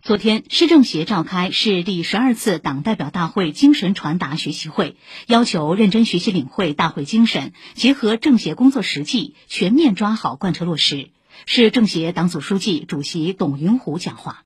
昨天市政协召开市第十二次党代表大会精神传达学习会要求认真学习领会大会精神结合政协工作实际全面抓好贯彻落实。市政协党组书记主席董云虎讲话。